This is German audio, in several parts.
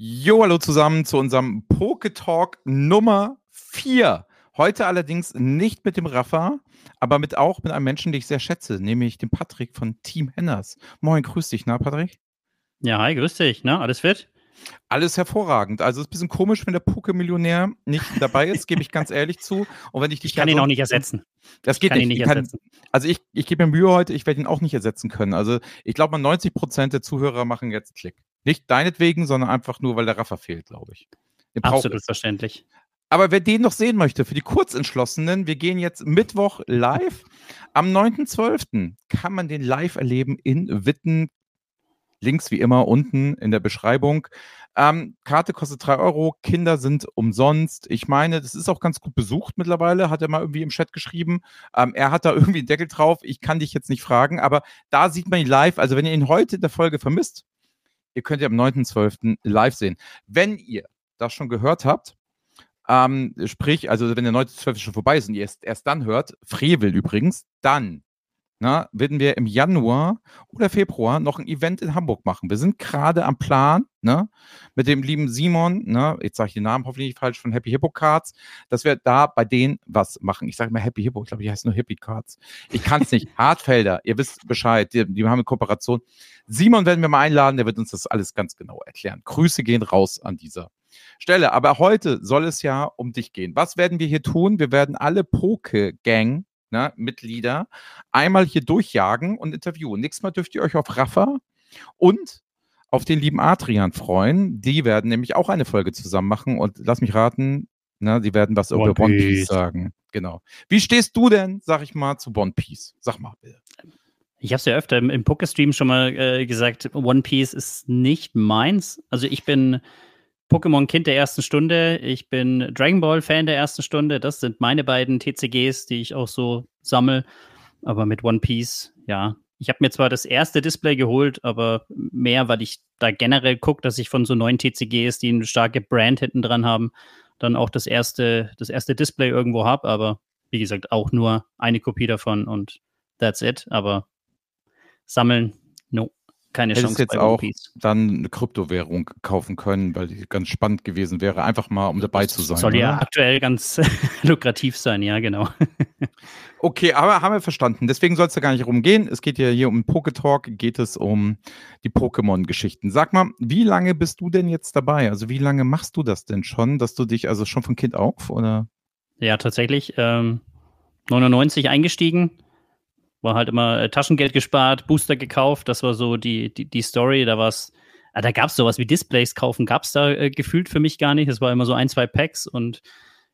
Jo, hallo zusammen zu unserem Poke-Talk Nummer 4. Heute allerdings nicht mit dem Rafa, aber mit auch mit einem Menschen, den ich sehr schätze, nämlich dem Patrick von Team Henners. Moin, grüß dich, na, Patrick? Ja, hi, grüß dich, ne? Alles fit? Alles hervorragend. Also es ist ein bisschen komisch, wenn der Poke-Millionär nicht dabei ist, gebe ich ganz ehrlich zu. Und wenn ich dich ich kann ihn auch nicht ersetzen. Das geht ich nicht. nicht kann, also ich, ich gebe mir Mühe heute, ich werde ihn auch nicht ersetzen können. Also ich glaube mal 90 Prozent der Zuhörer machen jetzt Klick. Nicht deinetwegen, sondern einfach nur, weil der Raffer fehlt, glaube ich. Absolut verständlich. Aber wer den noch sehen möchte, für die Kurzentschlossenen, wir gehen jetzt Mittwoch live. Am 9.12. kann man den live erleben in Witten. Links wie immer unten in der Beschreibung. Ähm, Karte kostet 3 Euro, Kinder sind umsonst. Ich meine, das ist auch ganz gut besucht mittlerweile, hat er mal irgendwie im Chat geschrieben. Ähm, er hat da irgendwie einen Deckel drauf. Ich kann dich jetzt nicht fragen, aber da sieht man ihn live. Also wenn ihr ihn heute in der Folge vermisst, ihr könnt ihn am 9.12. live sehen. Wenn ihr das schon gehört habt, ähm, sprich, also wenn der 9.12. schon vorbei ist und ihr es erst dann hört, Frevel übrigens, dann na, werden wir im Januar oder Februar noch ein Event in Hamburg machen. Wir sind gerade am Plan, ne, mit dem lieben Simon, ne, jetzt sage ich den Namen hoffentlich nicht falsch, von Happy Hippo Cards, dass wir da bei denen was machen. Ich sage mal Happy Hippo, ich glaube, die heißt nur Hippie Cards. Ich kann es nicht. Hartfelder, ihr wisst Bescheid, die, die haben eine Kooperation. Simon werden wir mal einladen, der wird uns das alles ganz genau erklären. Grüße gehen raus an dieser Stelle. Aber heute soll es ja um dich gehen. Was werden wir hier tun? Wir werden alle Poke-Gang ne, Mitglieder einmal hier durchjagen und interviewen. Nächstes Mal dürft ihr euch auf Rafa und auf den lieben Adrian freuen. Die werden nämlich auch eine Folge zusammen machen und lass mich raten, ne, die werden was über One Piece sagen. Genau. Wie stehst du denn, sag ich mal, zu One Piece? Sag mal bitte. Ich habe es ja öfter im, im Poké-Stream schon mal äh, gesagt, One Piece ist nicht meins. Also ich bin Pokémon-Kind der ersten Stunde, ich bin Dragon Ball-Fan der ersten Stunde. Das sind meine beiden TCGs, die ich auch so sammle. Aber mit One Piece, ja. Ich habe mir zwar das erste Display geholt, aber mehr, weil ich da generell gucke, dass ich von so neuen TCGs, die eine starke Brand hinten dran haben, dann auch das erste, das erste Display irgendwo habe. Aber wie gesagt, auch nur eine Kopie davon und that's it. Aber sammeln, no keine Hättest Chance jetzt bei auch dann eine Kryptowährung kaufen können, weil die ganz spannend gewesen wäre, einfach mal um dabei zu sein. Soll oder? ja aktuell ganz lukrativ sein, ja, genau. okay, aber haben wir verstanden. Deswegen soll es ja gar nicht rumgehen. Es geht ja hier um Poketalk, geht es um die Pokémon-Geschichten. Sag mal, wie lange bist du denn jetzt dabei? Also wie lange machst du das denn schon, dass du dich, also schon von Kind auf, oder? Ja, tatsächlich. Ähm, 99 eingestiegen war halt immer äh, Taschengeld gespart, Booster gekauft. Das war so die, die, die Story. Da war es, äh, da gab es sowas wie Displays kaufen, gab es da äh, gefühlt für mich gar nicht. Es war immer so ein, zwei Packs und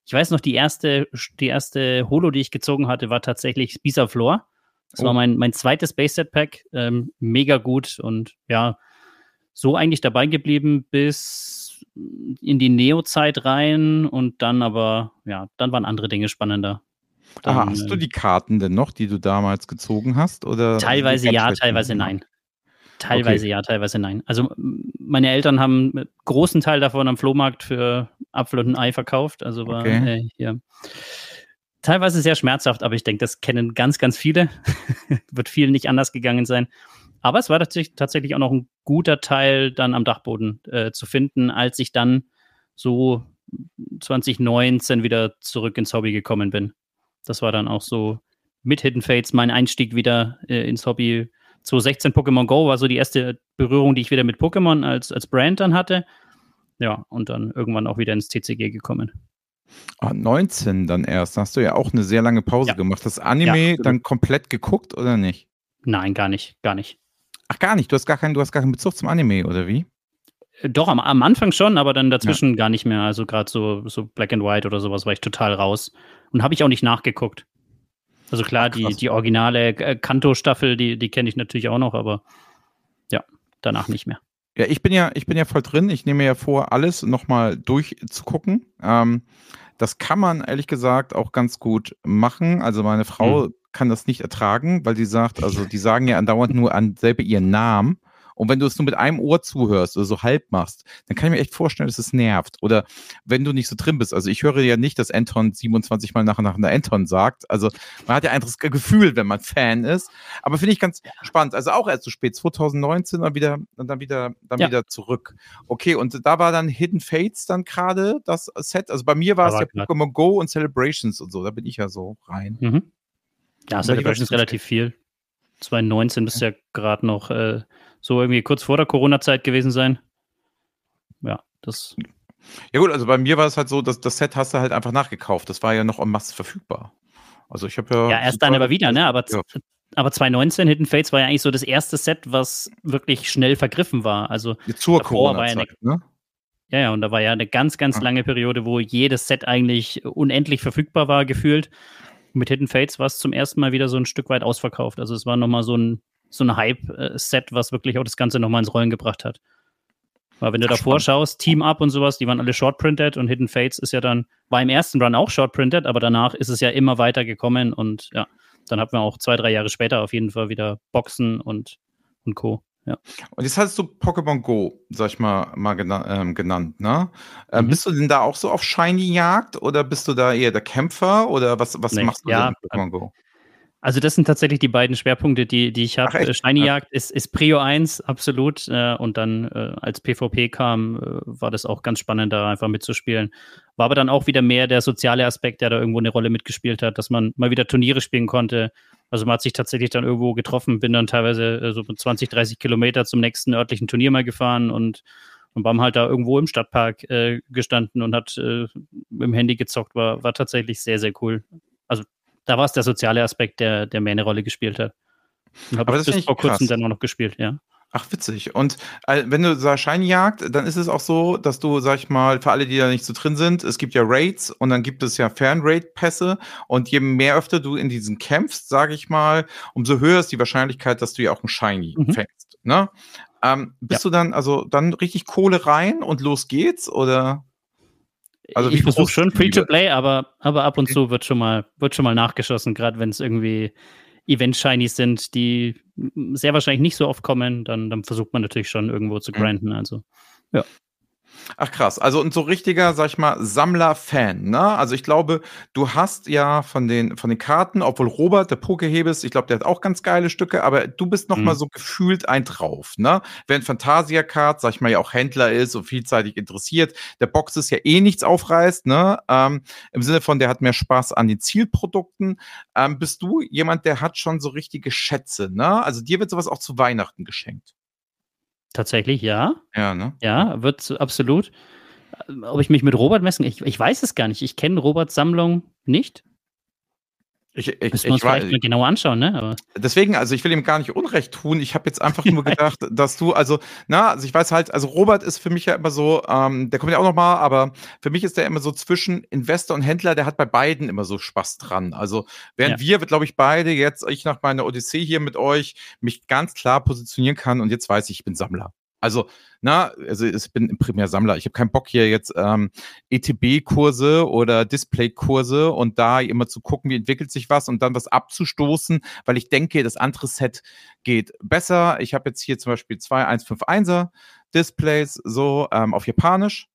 ich weiß noch, die erste, die erste Holo, die ich gezogen hatte, war tatsächlich Floor. Das oh. war mein, mein zweites Base-Set-Pack. Ähm, mega gut und ja, so eigentlich dabei geblieben bis in die Neo-Zeit rein und dann aber, ja, dann waren andere Dinge spannender. Dann, Aha, hast du die Karten denn noch, die du damals gezogen hast? Oder teilweise ja, teilweise nein. Teilweise okay. ja, teilweise nein. Also meine Eltern haben einen großen Teil davon am Flohmarkt für Apfel und ein Ei verkauft. Also war okay. äh, hier teilweise sehr schmerzhaft, aber ich denke, das kennen ganz, ganz viele. Wird vielen nicht anders gegangen sein. Aber es war tatsächlich, tatsächlich auch noch ein guter Teil dann am Dachboden äh, zu finden, als ich dann so 2019 wieder zurück ins Hobby gekommen bin. Das war dann auch so mit Hidden Fates mein Einstieg wieder äh, ins Hobby. 2016 Pokémon Go war so die erste Berührung, die ich wieder mit Pokémon als, als Brand dann hatte. Ja, und dann irgendwann auch wieder ins TCG gekommen. Ah, 19 dann erst. Hast du ja auch eine sehr lange Pause ja. gemacht. Das Anime ja, dann komplett geguckt oder nicht? Nein, gar nicht, gar nicht. Ach, gar nicht. Du hast gar keinen, du hast gar keinen Bezug zum Anime, oder wie? Doch, am, am Anfang schon, aber dann dazwischen ja. gar nicht mehr. Also gerade so, so Black and White oder sowas war ich total raus. Und habe ich auch nicht nachgeguckt. Also klar, die, die originale äh, Kanto-Staffel, die, die kenne ich natürlich auch noch, aber ja, danach nicht mehr. Ja, ich bin ja, ich bin ja voll drin. Ich nehme ja vor, alles nochmal durchzugucken. Ähm, das kann man ehrlich gesagt auch ganz gut machen. Also meine Frau hm. kann das nicht ertragen, weil sie sagt, also die sagen ja andauernd nur an selber ihren Namen Und wenn du es nur mit einem Ohr zuhörst oder so halb machst, dann kann ich mir echt vorstellen, dass es nervt. Oder wenn du nicht so drin bist. Also ich höre ja nicht, dass Anton 27 Mal nacheinander Anton sagt. Also man hat ja ein anderes Gefühl, wenn man Fan ist. Aber finde ich ganz spannend. Also auch erst so spät, 2019 dann wieder, dann wieder, dann ja. wieder zurück. Okay, und da war dann Hidden Fates dann gerade das Set. Also bei mir war es ja Pokémon Go und Celebrations und so. Da bin ich ja so rein. Mhm. Ja, Celebrations relativ viel. 2019 müsste ja gerade noch äh, so irgendwie kurz vor der Corona-Zeit gewesen sein. Ja, das. Ja gut, also bei mir war es halt so, dass das Set hast du halt einfach nachgekauft. Das war ja noch en masse verfügbar. Also ich habe ja. Ja, erst dann aber wieder, ne? Aber, ja. aber 2019 Hidden Fates war ja eigentlich so das erste Set, was wirklich schnell vergriffen war. Also zur Corona-Zeit, ja ne? Ja, ja, und da war ja eine ganz, ganz lange Periode, wo jedes Set eigentlich unendlich verfügbar war, gefühlt mit Hidden Fates war es zum ersten Mal wieder so ein Stück weit ausverkauft. Also es war nochmal so ein, so ein Hype-Set, was wirklich auch das Ganze nochmal ins Rollen gebracht hat. Weil wenn du Ach, davor spannend. schaust, Team Up und sowas, die waren alle short-printed und Hidden Fates ist ja dann, war im ersten Run auch short-printed, aber danach ist es ja immer weiter gekommen und ja, dann hatten wir auch zwei, drei Jahre später auf jeden Fall wieder Boxen und, und Co. Ja. Und jetzt hast du Pokémon Go, sag ich mal, mal gena ähm, genannt, ne? Ähm, mhm. Bist du denn da auch so auf Shiny-Jagd oder bist du da eher der Kämpfer oder was, was nee, machst du ja, mit Pokémon Go? Also das sind tatsächlich die beiden Schwerpunkte, die, die ich habe. Shiny-Jagd ist, ist Prio 1, absolut. Äh, und dann, äh, als PvP kam, äh, war das auch ganz spannend, da einfach mitzuspielen. War aber dann auch wieder mehr der soziale Aspekt, der da irgendwo eine Rolle mitgespielt hat, dass man mal wieder Turniere spielen konnte, also man hat sich tatsächlich dann irgendwo getroffen, bin dann teilweise äh, so 20, 30 Kilometer zum nächsten örtlichen Turnier mal gefahren und, und waren halt da irgendwo im Stadtpark äh, gestanden und hat äh, dem Handy gezockt. War, war tatsächlich sehr, sehr cool. Da war es der soziale Aspekt, der, der mehr eine Rolle gespielt hat. Und habe bis vor kurzem krass. dann auch noch gespielt, ja. Ach, witzig. Und äh, wenn du sagst Scheinjagd, dann ist es auch so, dass du, sag ich mal, für alle, die da nicht so drin sind, es gibt ja Raids und dann gibt es ja Fernraid-Pässe und je mehr öfter du in diesen kämpfst, sage ich mal, umso höher ist die Wahrscheinlichkeit, dass du ja auch einen Shiny mhm. fängst. Ne? Ähm, bist ja. du dann, also dann richtig Kohle rein und los geht's oder? Also ich versuche schon Free-to-Play, aber, aber ab und zu wird schon mal, wird schon mal nachgeschossen, gerade wenn es irgendwie Event-Shinies sind, die sehr wahrscheinlich nicht so oft kommen, dann, dann versucht man natürlich schon irgendwo zu mhm. grinden. Mhm. Also, ja. Ach krass, also ein so richtiger, sag ich mal, Sammler-Fan, ne? Also ich glaube, du hast ja von den, von den Karten, obwohl Robert, der Pokehebes, ich glaube, der hat auch ganz geile Stücke, aber du bist noch mhm. mal so gefühlt ein drauf, ne? Während Fantasia Card, sag ich mal, ja auch Händler ist und vielseitig interessiert, der Box ist ja eh nichts aufreißt, ne? Ähm, Im Sinne von, der hat mehr Spaß an den Zielprodukten. Ähm, bist du jemand, der hat schon so richtige Schätze, ne? Also dir wird sowas auch zu Weihnachten geschenkt. Tatsächlich, ja. Ja, ne? Ja, wird absolut. Ob ich mich mit Robert messen? Ich, ich weiß es gar nicht. Ich kenne Roberts Sammlung nicht. Ich, ich, Müssen wir uns vielleicht mal genau anschauen, ne? Aber deswegen, also ich will ihm gar nicht Unrecht tun. Ich habe jetzt einfach nur gedacht, dass du, also, na, also ich weiß halt, also Robert ist für mich ja immer so, ähm, der kommt ja auch noch mal, aber für mich ist der immer so zwischen Investor und Händler, der hat bei beiden immer so Spaß dran. Also während ja. wir, glaube ich, beide jetzt, ich nach meiner Odyssee hier mit euch, mich ganz klar positionieren kann und jetzt weiß ich, ich bin Sammler. Also, na, also ich bin primär Sammler. Ich habe keinen Bock hier jetzt ähm, ETB-Kurse oder Display-Kurse und da immer zu gucken, wie entwickelt sich was und dann was abzustoßen, weil ich denke, das andere Set geht besser. Ich habe jetzt hier zum Beispiel zwei 151er Displays so ähm, auf Japanisch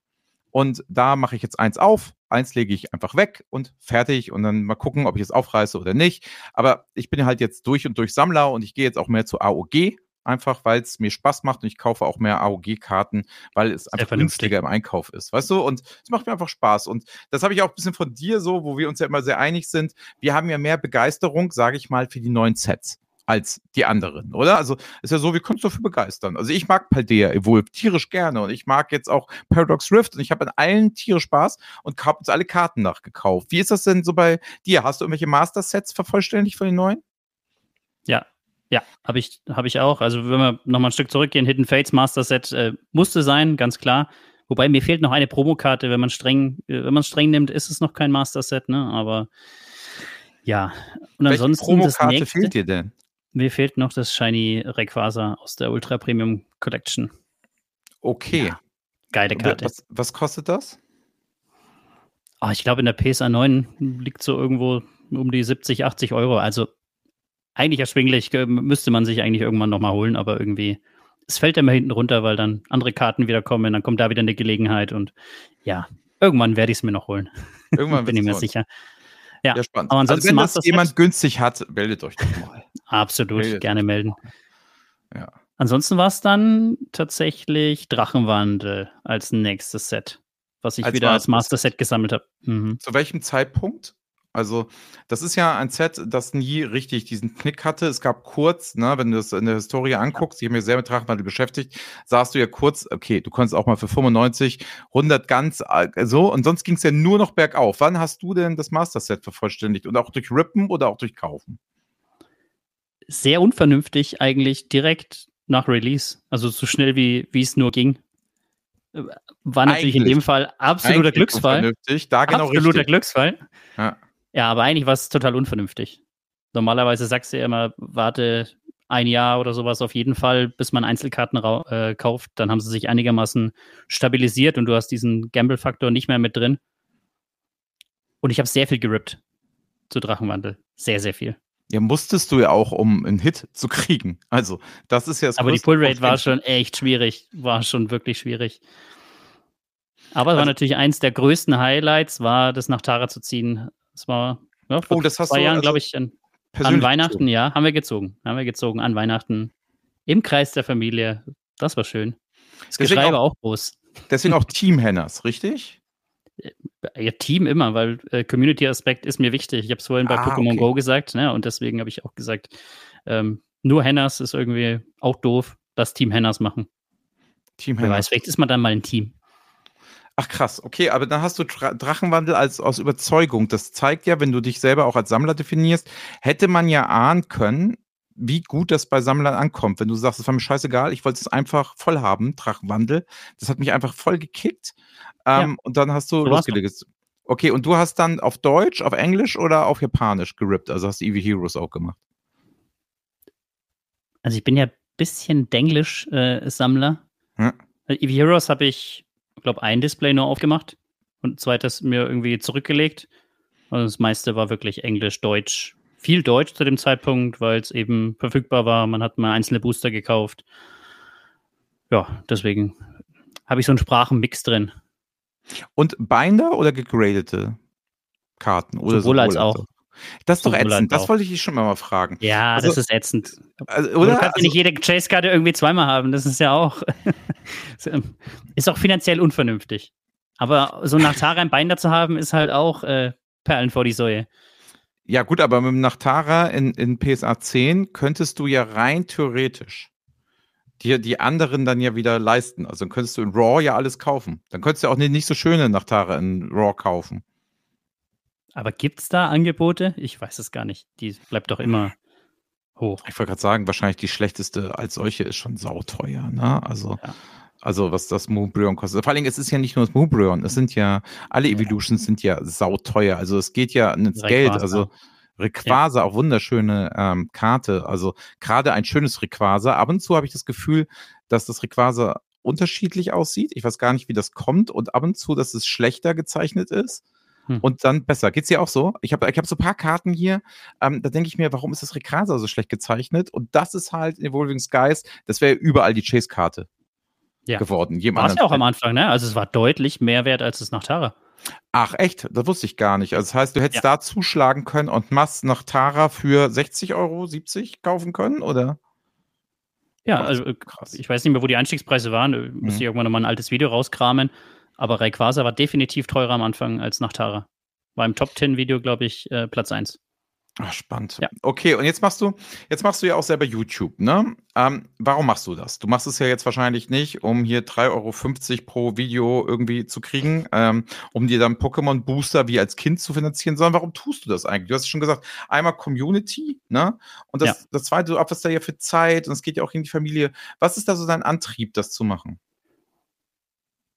und da mache ich jetzt eins auf, eins lege ich einfach weg und fertig und dann mal gucken, ob ich es aufreiße oder nicht. Aber ich bin halt jetzt durch und durch Sammler und ich gehe jetzt auch mehr zu AOG, einfach weil es mir Spaß macht und ich kaufe auch mehr AOG-Karten, weil es einfach günstiger im Einkauf ist, weißt du? Und es macht mir einfach Spaß. Und das habe ich auch ein bisschen von dir so, wo wir uns ja immer sehr einig sind. Wir haben ja mehr Begeisterung, sage ich mal, für die neuen Sets als die anderen, oder? Also ist ja so, wir können uns dafür begeistern. Also ich mag Paldea Evolve tierisch gerne und ich mag jetzt auch Paradox Rift und ich habe an allen tierisch Spaß und habe uns alle Karten nachgekauft. Wie ist das denn so bei dir? Hast du irgendwelche Master-Sets vervollständigt von den neuen? Ja, ja, habe ich, hab ich auch. Also wenn wir nochmal ein Stück zurückgehen, Hidden Fates Master Set äh, musste sein, ganz klar. Wobei mir fehlt noch eine Promokarte, wenn man streng, äh, wenn man streng nimmt, ist es noch kein Master Set, ne? Aber ja. Und Welche ansonsten Promokarte nächste, fehlt dir denn? Mir fehlt noch das Shiny Rayquaza aus der Ultra Premium Collection. Okay. Ja, geile Karte. Was, was kostet das? Oh, ich glaube, in der PSA 9 liegt so irgendwo um die 70, 80 Euro. Also eigentlich erschwinglich, müsste man sich eigentlich irgendwann nochmal holen, aber irgendwie es fällt immer hinten runter, weil dann andere Karten wieder kommen, dann kommt da wieder eine Gelegenheit und ja, irgendwann werde ich es mir noch holen. Irgendwann bin ich mir sicher. Ja, ja spannend. Aber ansonsten also wenn das jemand günstig hat, meldet euch doch mal. Absolut, meldet gerne melden. Ja. Ansonsten war es dann tatsächlich Drachenwandel als nächstes Set, was ich als wieder als Master Set gesammelt habe. Mhm. Zu welchem Zeitpunkt? Also, das ist ja ein Set, das nie richtig diesen Knick hatte. Es gab kurz, ne, wenn du das in der Historie anguckst, ich habe mich sehr mit Drachenwandel beschäftigt, sahst du ja kurz, okay, du konntest auch mal für 95, 100 ganz äh, so und sonst ging es ja nur noch bergauf. Wann hast du denn das Master Set vervollständigt und auch durch Rippen oder auch durch Kaufen? Sehr unvernünftig eigentlich direkt nach Release, also so schnell wie es nur ging. Äh, war natürlich eigentlich, in dem Fall absoluter Glücksfall. Da genau absoluter richtig. Glücksfall. Ja. Ja, aber eigentlich war es total unvernünftig. Normalerweise sagst du ja immer, warte ein Jahr oder sowas auf jeden Fall, bis man Einzelkarten äh, kauft. Dann haben sie sich einigermaßen stabilisiert und du hast diesen Gamble-Faktor nicht mehr mit drin. Und ich habe sehr viel gerippt zu Drachenwandel. Sehr, sehr viel. Ja, musstest du ja auch, um einen Hit zu kriegen. Also, das ist ja das Aber die Pullrate war schon echt schwierig. War schon wirklich schwierig. Aber es also, war natürlich eins der größten Highlights, war das nach Tara zu ziehen. Das war ja, vor oh, das zwei Jahren, also glaube ich, an, an Weihnachten, gezogen. ja, haben wir gezogen. Haben wir gezogen an Weihnachten im Kreis der Familie. Das war schön. Das deswegen Geschrei war auch groß. Deswegen auch Team-Henners, richtig? Äh, ja, Team immer, weil äh, Community-Aspekt ist mir wichtig. Ich habe es vorhin bei ah, Pokémon okay. Go gesagt, ne? und deswegen habe ich auch gesagt, ähm, nur Henners ist irgendwie auch doof. Das Team Henners machen. Team Henners. Weiß, vielleicht ist man dann mal ein Team. Ach krass, okay, aber dann hast du Drachenwandel als aus Überzeugung. Das zeigt ja, wenn du dich selber auch als Sammler definierst, hätte man ja ahnen können, wie gut das bei Sammlern ankommt. Wenn du sagst, es war mir scheißegal, ich wollte es einfach voll haben, Drachenwandel. Das hat mich einfach voll gekickt. Ähm, ja. Und dann hast du so losgelegt. Okay, und du hast dann auf Deutsch, auf Englisch oder auf Japanisch gerippt? Also hast du Eevee Heroes auch gemacht? Also ich bin ja ein bisschen Denglisch-Sammler. Äh, ja. Eevee Heroes habe ich glaube, ein Display nur aufgemacht und zweites mir irgendwie zurückgelegt. Und das meiste war wirklich Englisch, Deutsch. Viel Deutsch zu dem Zeitpunkt, weil es eben verfügbar war. Man hat mal einzelne Booster gekauft. Ja, deswegen habe ich so einen Sprachenmix drin. Und Binder oder gegradete Karten? Oder sowohl als auch. Das ist doch ätzend. Das wollte ich dich schon mal fragen. Ja, also, das ist ätzend. Also, oder? Du kannst also, nicht jede Chase-Karte irgendwie zweimal haben. Das ist ja auch. ist auch finanziell unvernünftig. Aber so nach Tara ein Binder zu haben, ist halt auch äh, Perlen vor die Säue. Ja, gut, aber mit dem Nachtara in, in PSA 10 könntest du ja rein theoretisch dir die anderen dann ja wieder leisten. Also dann könntest du in Raw ja alles kaufen. Dann könntest du auch nicht, nicht so schöne Nachtara in Raw kaufen. Aber gibt es da Angebote? Ich weiß es gar nicht. Die bleibt doch immer hoch. Ich wollte gerade sagen, wahrscheinlich die schlechteste als solche ist schon sauteuer. Ne? Also, ja. also was das Moonbryon kostet. Vor allem, es ist ja nicht nur das Moonbryon. Es sind ja, alle Evolutions sind ja sauteuer. Also es geht ja ins. Geld. Also Rayquaza, ja. auch wunderschöne ähm, Karte. Also gerade ein schönes Rayquaza. Ab und zu habe ich das Gefühl, dass das Rayquaza unterschiedlich aussieht. Ich weiß gar nicht, wie das kommt. Und ab und zu, dass es schlechter gezeichnet ist hm. und dann besser. Geht's dir auch so? Ich habe ich hab so ein paar Karten hier, ähm, da denke ich mir, warum ist das Rayquaza so schlecht gezeichnet? Und das ist halt Evolving Skies, das wäre überall die Chase-Karte ja. geworden. War es ja auch am Anfang, ne? Also es war deutlich mehr wert als das Nachtara. Ach echt? Das wusste ich gar nicht. Also das heißt, du hättest ja. da zuschlagen können und Mass nach Tara für 60 Euro, 70 kaufen können, oder? Ja, also äh, krass. ich weiß nicht mehr, wo die Einstiegspreise waren. Mhm. Müsste ich irgendwann nochmal ein altes Video rauskramen. Aber Rayquaza war definitiv teurer am Anfang als Nachtara. War im Top 10 Video, glaube ich, äh, Platz 1. Ach, spannend. Ja. Okay, und jetzt machst du, jetzt machst du ja auch selber YouTube, ne? Ähm, warum machst du das? Du machst es ja jetzt wahrscheinlich nicht, um hier 3,50 Euro pro Video irgendwie zu kriegen, ähm, um dir dann Pokémon Booster wie als Kind zu finanzieren, sondern warum tust du das eigentlich? Du hast schon gesagt, einmal Community, ne? Und das, ja. das zweite, du opferst da ja für Zeit und es geht ja auch in die Familie. Was ist da so dein Antrieb, das zu machen?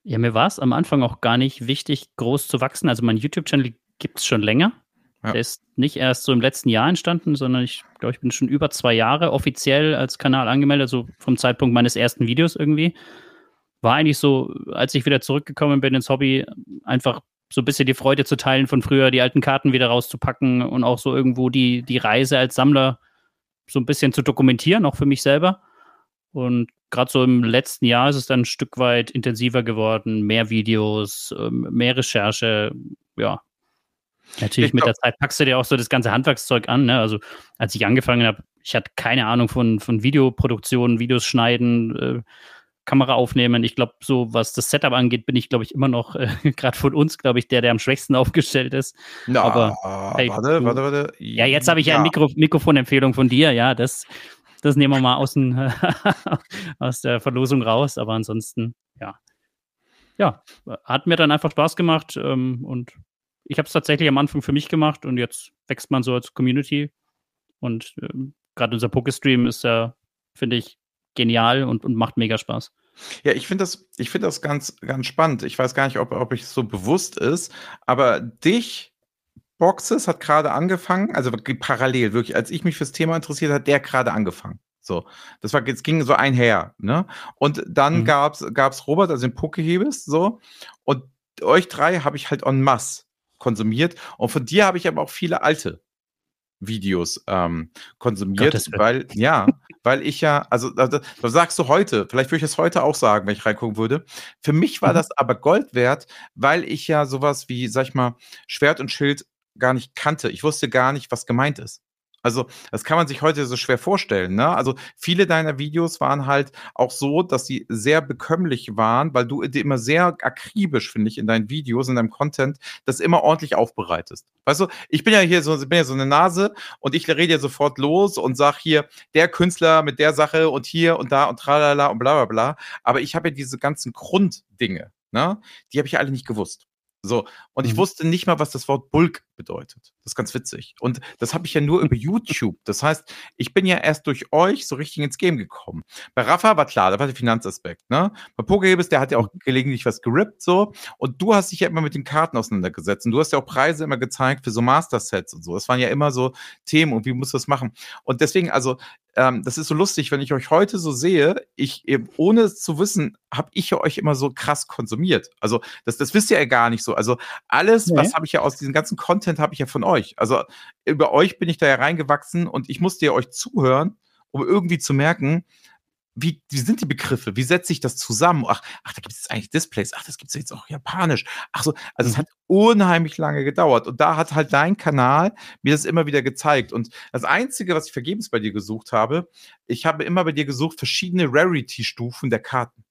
Ja, mir war es am Anfang auch gar nicht wichtig, groß zu wachsen. Also mein YouTube-Channel gibt es schon länger. Ja. Der ist nicht erst so im letzten Jahr entstanden, sondern ich glaube, ich bin schon über zwei Jahre offiziell als Kanal angemeldet, also vom Zeitpunkt meines ersten Videos irgendwie. War eigentlich so, als ich wieder zurückgekommen bin ins Hobby, einfach so ein bisschen die Freude zu teilen von früher, die alten Karten wieder rauszupacken und auch so irgendwo die, die Reise als Sammler so ein bisschen zu dokumentieren, auch für mich selber. Und gerade so im letzten Jahr ist es dann ein Stück weit intensiver geworden, mehr Videos, ähm, mehr Recherche, ja. Natürlich ich mit der Zeit packst du dir auch so das ganze Handwerkszeug an. Ne? Also als ich angefangen habe, ich hatte keine Ahnung von, von Videoproduktion, Videos schneiden, äh, Kamera aufnehmen. Ich glaube, so was das Setup angeht, bin ich, glaube ich, immer noch, äh, gerade von uns, glaube ich, der, der am schwächsten aufgestellt ist. Na, Aber hey, warte, du, warte, warte. Ja, jetzt habe ich ja, eine Mikro Mikrofonempfehlung von dir, ja, das, das nehmen wir mal aus, aus der Verlosung raus. Aber ansonsten, ja. Ja, hat mir dann einfach Spaß gemacht ähm, und ich habe es tatsächlich am Anfang für mich gemacht und jetzt wächst man so als Community. Und ähm, gerade unser Pokestream ist ja, finde ich, genial und, und macht mega Spaß. Ja, ich finde das, ich finde das ganz, ganz spannend. Ich weiß gar nicht, ob, ob ich so bewusst ist, aber dich, Boxes, hat gerade angefangen, also parallel, wirklich, als ich mich fürs Thema interessiert, hat der gerade angefangen. So, das war, es ging so einher, ne? Und dann mhm. gab's, gab's Robert, also den Pokehebes, so. Und euch drei habe ich halt en masse konsumiert. Und von dir habe ich aber auch viele alte Videos ähm, konsumiert, weil, ja, weil ich ja, also das, das sagst du heute, vielleicht würde ich es heute auch sagen, wenn ich reingucken würde. Für mich war mhm. das aber Gold wert, weil ich ja sowas wie, sag ich mal, Schwert und Schild gar nicht kannte. Ich wusste gar nicht, was gemeint ist. Also, das kann man sich heute so schwer vorstellen. Ne? Also, viele deiner Videos waren halt auch so, dass sie sehr bekömmlich waren, weil du immer sehr akribisch, finde ich, in deinen Videos, in deinem Content, das immer ordentlich aufbereitest. Weißt du, ich bin ja hier so, bin ja so eine Nase und ich rede ja sofort los und sag hier, der Künstler mit der Sache und hier und da und tralala und bla bla bla. Aber ich habe ja diese ganzen Grunddinge, ne? Die habe ich ja alle nicht gewusst. So, und ich mhm. wusste nicht mal, was das Wort Bulk bedeutet. Das ist ganz witzig. Und das habe ich ja nur über YouTube. Das heißt, ich bin ja erst durch euch so richtig ins Game gekommen. Bei Rafa war klar, da war der Finanzaspekt, ne? Bei Pokehebes, der hat ja auch mhm. gelegentlich was gerippt, so. Und du hast dich ja immer mit den Karten auseinandergesetzt. Und du hast ja auch Preise immer gezeigt für so Master-Sets und so. Das waren ja immer so Themen und wie musst du das machen? Und deswegen, also, ähm, das ist so lustig, wenn ich euch heute so sehe, ich, ohne es zu wissen, habe ich ja euch immer so krass konsumiert. Also, das, das wisst ihr ja gar nicht so. Also, alles, nee. was habe ich ja aus diesem ganzen Content, habe ich ja von euch. Also, über euch bin ich da ja reingewachsen und ich musste ja euch zuhören, um irgendwie zu merken, wie, wie sind die Begriffe? Wie setze ich das zusammen? Ach, ach da gibt es eigentlich Displays. Ach, das gibt es jetzt auch japanisch. Ach so, also es mhm. hat unheimlich lange gedauert. Und da hat halt dein Kanal mir das immer wieder gezeigt. Und das Einzige, was ich vergebens bei dir gesucht habe, ich habe immer bei dir gesucht, verschiedene Rarity-Stufen der Karten.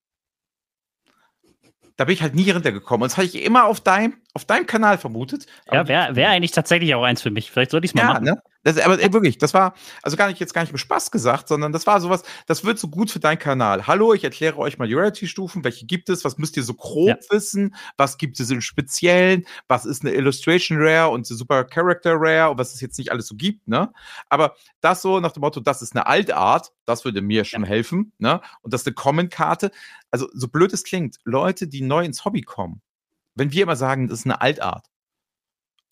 Da bin ich halt nie runtergekommen. Und das habe ich immer auf deinem, auf deinem Kanal vermutet. Ja, wäre wär eigentlich tatsächlich auch eins für mich. Vielleicht sollte ich es mal ja, machen. Ne? Das, aber ey, wirklich, das war, also gar nicht jetzt gar nicht mit Spaß gesagt, sondern das war sowas, das wird so gut für deinen Kanal. Hallo, ich erkläre euch mal die Reality-Stufen, welche gibt es, was müsst ihr so grob ja. wissen, was gibt es im Speziellen, was ist eine Illustration Rare und eine Super Character Rare und was es jetzt nicht alles so gibt, ne? Aber das so nach dem Motto, das ist eine Altart, das würde mir schon ja. helfen, ne? Und das ist eine Comment-Karte. Also, so blöd es klingt, Leute, die neu ins Hobby kommen, wenn wir immer sagen, das ist eine Altart,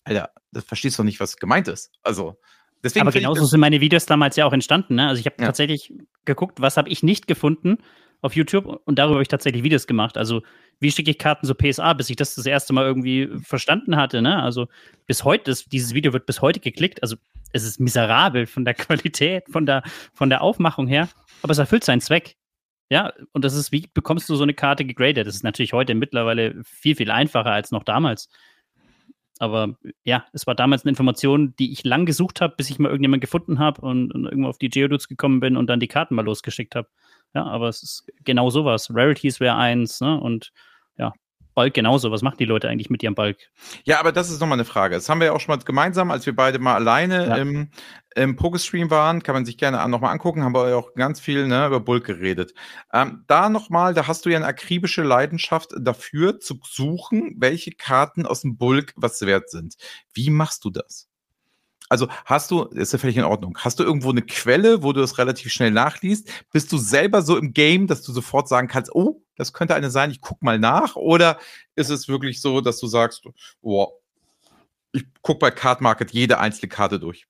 Alter, das verstehst du doch nicht, was gemeint ist. Also, Deswegen Aber genauso sind meine Videos damals ja auch entstanden. Ne? Also ich habe ja. tatsächlich geguckt, was habe ich nicht gefunden auf YouTube und darüber habe ich tatsächlich Videos gemacht. Also wie schicke ich Karten zu PSA, bis ich das das erste Mal irgendwie verstanden hatte. Ne? Also bis heute, das, dieses Video wird bis heute geklickt. Also es ist miserabel von der Qualität, von der, von der Aufmachung her, aber es erfüllt seinen Zweck. Ja, und das ist, wie bekommst du so eine Karte gegradet? Das ist natürlich heute mittlerweile viel, viel einfacher als noch damals. Aber ja, es war damals eine Information, die ich lang gesucht habe, bis ich mal irgendjemand gefunden habe und, und, irgendwo auf die Geodudes gekommen bin und dann die Karten mal losgeschickt habe. Ja, aber es ist genau sowas. Rarities wäre eins, ne? Und ja, Bulk genauso. Was machen die Leute eigentlich mit ihrem Bulk? Ja, aber das ist nochmal eine Frage. Das haben wir ja auch schon mal gemeinsam, als wir beide mal alleine ja. im, im Pokestream waren. Kann man sich gerne nochmal angucken. Haben wir ja auch ganz viel ne, über Bulk geredet. Ähm, da nochmal, da hast du ja eine akribische Leidenschaft dafür, zu suchen, welche Karten aus dem Bulk was wert sind. Wie machst du das? Also hast du, ist ja völlig in Ordnung, hast du irgendwo eine Quelle, wo du das relativ schnell nachliest? Bist du selber so im Game, dass du sofort sagen kannst, oh, das könnte eine sein, ich guck mal nach? Oder ist es wirklich so, dass du sagst, oh, ich gucke bei Card Market jede einzelne Karte durch?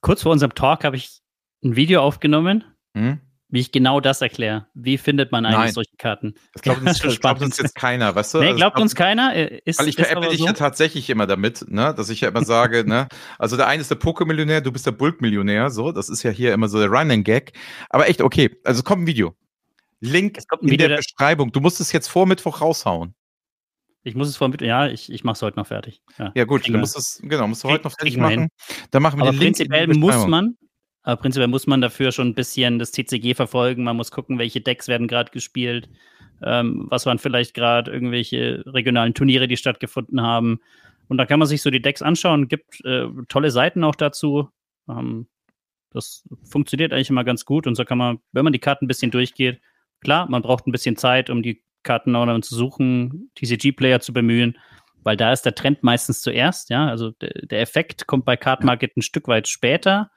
Kurz vor unserem Talk habe ich ein Video aufgenommen. Hm? Wie ich genau das erkläre. Wie findet man eigentlich Nein. solche Karten? Das glaubt uns, das glaubt uns jetzt keiner, weißt du? Nee, also glaubt uns keiner. Äh, ist, weil ich veräpple dich so? ja tatsächlich immer damit, ne? dass ich ja immer sage, ne? also der eine ist der Poké-Millionär, du bist der Bulk-Millionär, so, das ist ja hier immer so der Running-Gag. Aber echt, okay, also kommt ein Video. Link in der Beschreibung. Du musst es jetzt vor Mittwoch raushauen. Ich muss es vor Mittwoch, ja, ich, ich mache es heute noch fertig. Ja, ja gut, dann musst es, genau, musst du heute noch fertig machen. Dann machen wir aber den Link. Prinzipiell muss man, aber prinzipiell muss man dafür schon ein bisschen das TCG verfolgen. Man muss gucken, welche Decks werden gerade gespielt, ähm, was waren vielleicht gerade irgendwelche regionalen Turniere, die stattgefunden haben. Und da kann man sich so die Decks anschauen. Gibt äh, tolle Seiten auch dazu. Ähm, das funktioniert eigentlich immer ganz gut. Und so kann man, wenn man die Karten ein bisschen durchgeht, klar, man braucht ein bisschen Zeit, um die Karten auch zu suchen, TCG-Player zu bemühen, weil da ist der Trend meistens zuerst. Ja, also der, der Effekt kommt bei Card Market ein Stück weit später.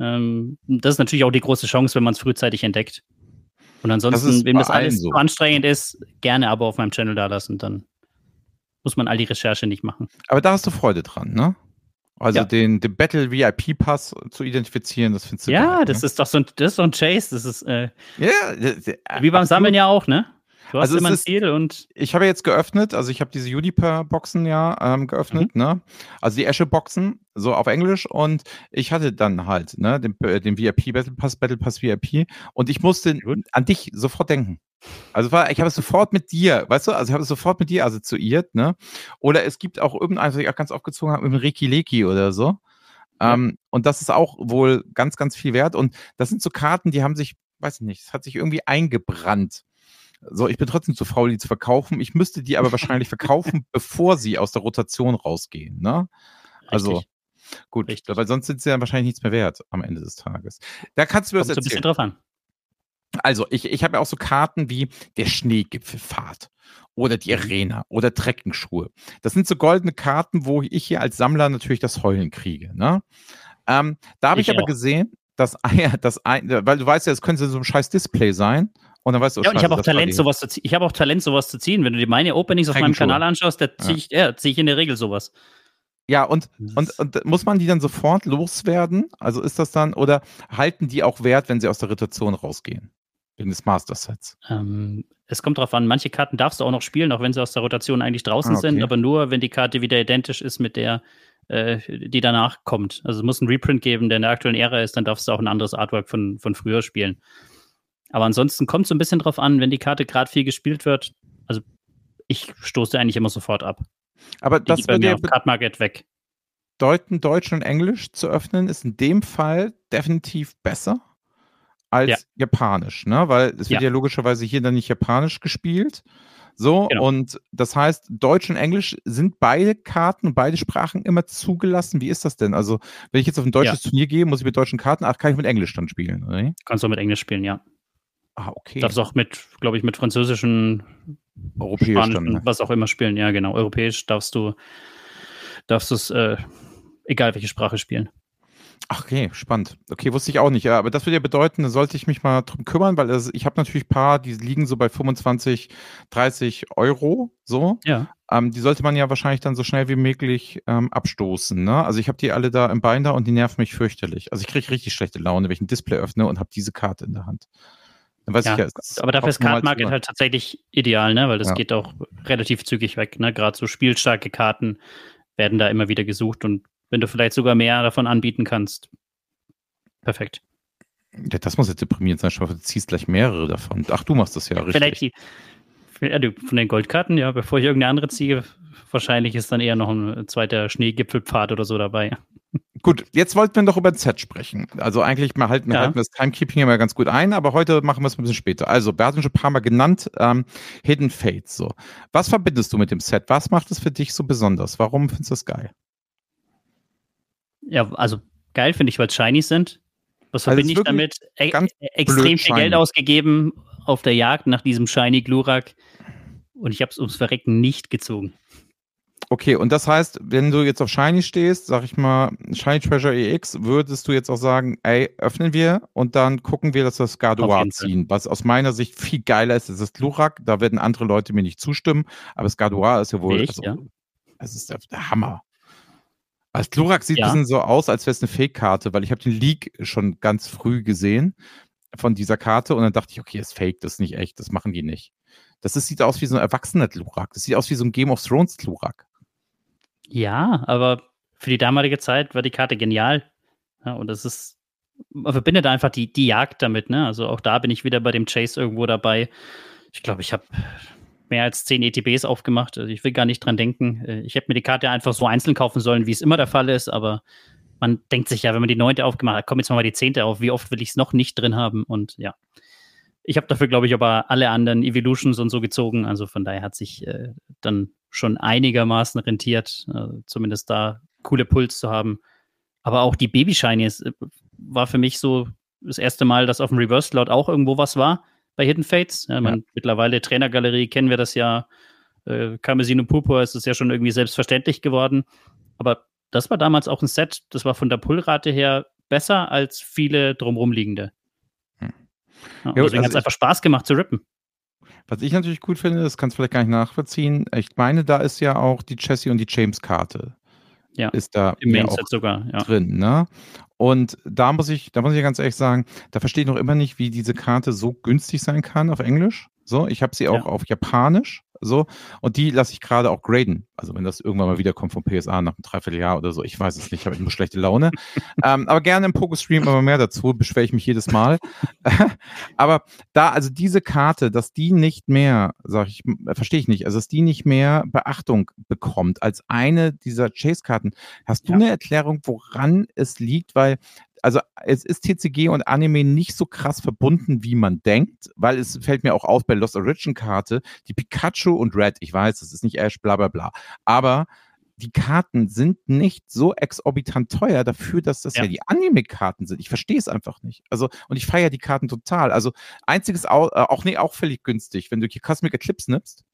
Ähm, das ist natürlich auch die große Chance, wenn man es frühzeitig entdeckt. Und ansonsten, wem das alles so. anstrengend ist, gerne aber auf meinem Channel da lassen, dann muss man all die Recherche nicht machen. Aber da hast du Freude dran, ne? Also ja. den, den Battle VIP Pass zu identifizieren, das findest du Ja, geil, das ne? ist doch so ein, das ist so ein Chase, das ist äh, ja, wie beim Sammeln ja auch, ne? Du hast also immer ein Ziel und. Ich habe jetzt geöffnet, also ich habe diese Juniper-Boxen ja ähm, geöffnet, mhm. ne? Also die Esche-Boxen, so auf Englisch und ich hatte dann halt, ne, den, äh, den VIP Battle Pass, Battle Pass VIP und ich musste an dich sofort denken. Also war, ich habe es sofort mit dir, weißt du, also ich habe es sofort mit dir assoziiert, ne? Oder es gibt auch irgendeinen, was ich auch ganz aufgezogen habe, mit dem Reki Leki oder so. Ja. Ähm, und das ist auch wohl ganz, ganz viel wert. Und das sind so Karten, die haben sich, weiß ich nicht, es hat sich irgendwie eingebrannt. So, ich bin trotzdem zu faul, die zu verkaufen. Ich müsste die aber wahrscheinlich verkaufen, bevor sie aus der Rotation rausgehen. Ne? Also, Richtig. gut, Richtig. weil sonst sind sie ja wahrscheinlich nichts mehr wert am Ende des Tages. Da kannst du mir was erzählen. Ein bisschen drauf an. Also, ich, ich habe ja auch so Karten wie der Schneegipfelfahrt oder die. Arena oder Trekkenschuhe. Das sind so goldene Karten, wo ich hier als Sammler natürlich das Heulen kriege. Ne? Ähm, da habe ich, ich, aber auch. gesehen, dass, das, weil du weißt ja, es könnte so ein scheiß Display sein. Und dann weißt du, ja, und ich habe auch Talent, sowas zu ziehen. Ich habe auch Talent, sowas zu ziehen. Wenn du dir meine Openings auf meinem Kanal anschaust, da ziehe ich, ja, zieh ich in der Regel sowas. Ja, und, und, und muss man die dann sofort loswerden? Also ist das dann, oder halten die auch Wert, wenn sie aus der Rotation rausgehen? Wegen des Master-Sets? Ähm, es kommt drauf an, manche Karten darfst du auch noch spielen, auch wenn sie aus der Rotation eigentlich draußen ah, okay. sind, aber nur, wenn die Karte wieder identisch ist mit der, äh, die danach kommt. Also es muss einen Reprint geben, der in der aktuellen Ära ist, dann darfst du auch ein anderes Artwork von, von früher spielen. Aber ansonsten kommt es so ein bisschen drauf an, wenn die Karte gerade viel gespielt wird. Also ich stoße eigentlich immer sofort ab. Aber die das auf Card Market weg. Deuten Deutsch und Englisch zu öffnen, ist in dem Fall definitiv besser als ja. Japanisch, ne? Weil es wird ja. ja. logischerweise hier dann nicht Japanisch gespielt. So, genau. und das heißt, Deutsch und Englisch sind beide Karten, beide Sprachen immer zugelassen. Wie ist das denn? Also, wenn ich jetzt auf ein deutsches ja. Turnier gehe, muss ich mit deutschen Karten, ach, kann ich mit Englisch dann spielen, oder? Kannst du mit Englisch spielen, ja. Ah, okay. Darfst auch mit, glaube ich, mit französischen, europäisch dann, ne? was auch immer spielen. Ja, genau. Europäisch darfst du, darfst du es, äh, egal welche Sprache spielen. Ach, okay, spannend. Okay, wusste ich auch nicht. Ja, aber das würde ja bedeuten, da sollte ich mich mal drum kümmern, weil das, ich habe natürlich ein paar, die liegen so bei 25, 30 Euro. So. Ja. Ähm, die sollte man ja wahrscheinlich dann so schnell wie möglich ähm, abstoßen. Ne? Also ich habe die alle da im Binder und die nerven mich fürchterlich. Also ich kriege richtig schlechte Laune, wenn ich ein Display öffne und habe diese Karte in der Hand. Ja, ja, aber dafür ist Card Market halt tatsächlich ideal, ne? weil das ja. geht auch relativ zügig weg. Ne? Gerade so spielstarke Karten werden da immer wieder gesucht und wenn du vielleicht sogar mehr davon anbieten kannst, perfekt. Ja, das muss jetzt deprimierend sein. Du ziehst gleich mehrere davon. Ach, du machst das ja richtig. Vielleicht die, von den Goldkarten, ja, bevor ich irgendeine andere ziehe, wahrscheinlich ist dann eher noch ein zweiter Schneegipfelpfad oder so dabei. Gut, jetzt wollten wir doch über Z sprechen. Also eigentlich mal halten, ja. halten wir das Timekeeping immer ganz gut ein, aber heute machen wir es ein bisschen später. Also, wir hatten schon ein paar Mal genannt, ähm, Hidden Fates. So. Was verbindest du mit dem Set? Was macht es für dich so besonders? Warum findest du das geil? Ja, also geil finde ich, weil es Shinies sind. Was also verbinde ich damit? E extrem viel Geld ausgegeben auf der Jagd nach diesem Shiny Glurak und ich habe es ums Verrecken nicht gezogen. Okay, und das heißt, wenn du jetzt auf Shiny stehst, sag ich mal, Shiny Treasure EX, würdest du jetzt auch sagen, ey, öffnen wir und dann gucken wir, dass wir das Gardoir ziehen. Was aus meiner Sicht viel geiler ist, ist das Glurak. Da werden andere Leute mir nicht zustimmen, aber das Gardoir ist ja wohl. Echt, also, ja? Es ist der, der Hammer. Als Glurak sieht ja. ein bisschen so aus, als wäre es eine Fake-Karte, weil ich habe den Leak schon ganz früh gesehen von dieser Karte und dann dachte ich, okay, ist fake, das ist nicht echt, das machen die nicht. Das ist, sieht aus wie so ein erwachsener Glurak. Das sieht aus wie so ein Game of Thrones Glurak. Ja, aber für die damalige Zeit war die Karte genial. Ja, und das ist man verbindet einfach die, die Jagd damit, ne? Also auch da bin ich wieder bei dem Chase irgendwo dabei. Ich glaube, ich habe mehr als zehn ETBs aufgemacht. Also ich will gar nicht dran denken. Äh, ich hätte mir die Karte einfach so einzeln kaufen sollen, wie es immer der Fall ist, aber man denkt sich ja, wenn man die neunte aufgemacht hat, komm jetzt mal die zehnte auf, wie oft will ich es noch nicht drin haben? Und ja. Ich habe dafür, glaube ich, aber alle anderen Evolutions und so gezogen. Also von daher hat sich äh, dann schon einigermaßen rentiert, äh, zumindest da coole Puls zu haben. Aber auch die Baby Shinies äh, war für mich so das erste Mal, dass auf dem Reverse Slot auch irgendwo was war bei Hidden Fates. Ja, man, Mittlerweile Trainergalerie kennen wir das ja. Äh, Kamesino Purpur ist es ja schon irgendwie selbstverständlich geworden. Aber das war damals auch ein Set, das war von der Pullrate her besser als viele drumherum liegende. Hm. Ja, deswegen also hat es einfach Spaß gemacht zu rippen. Was ich natürlich gut finde, das kannst du vielleicht gar nicht nachvollziehen. Ich meine, da ist ja auch die Chessie und die James-Karte. Ja, ist da im Mainset sogar ja. drin. Ne? Und da muss ich, da muss ich ganz ehrlich sagen, da verstehe ich noch immer nicht, wie diese Karte so günstig sein kann auf Englisch. So, ich habe sie auch ja. auf Japanisch. So, und die lasse ich gerade auch graden. Also wenn das irgendwann mal wiederkommt vom PSA nach einem Dreivierteljahr oder so, ich weiß es nicht, ich habe immer schlechte Laune. ähm, aber gerne im Pogo-Stream immer mehr dazu, beschwere ich mich jedes Mal. aber da, also diese Karte, dass die nicht mehr, sag ich, verstehe ich nicht, also dass die nicht mehr Beachtung bekommt als eine dieser Chase-Karten. Hast du ja. eine Erklärung, woran es liegt? Weil also es ist TCG und Anime nicht so krass verbunden, wie man denkt, weil es fällt mir auch auf bei Lost Origin Karte, die Pikachu und Red, ich weiß, das ist nicht Ash, bla bla bla, aber die Karten sind nicht so exorbitant teuer dafür, dass das ja, ja die Anime-Karten sind. Ich verstehe es einfach nicht. Also, und ich feiere die Karten total. Also, einziges auch, äh, auch, nee, auch völlig günstig. Wenn du hier Cosmic Eclipse nimmst,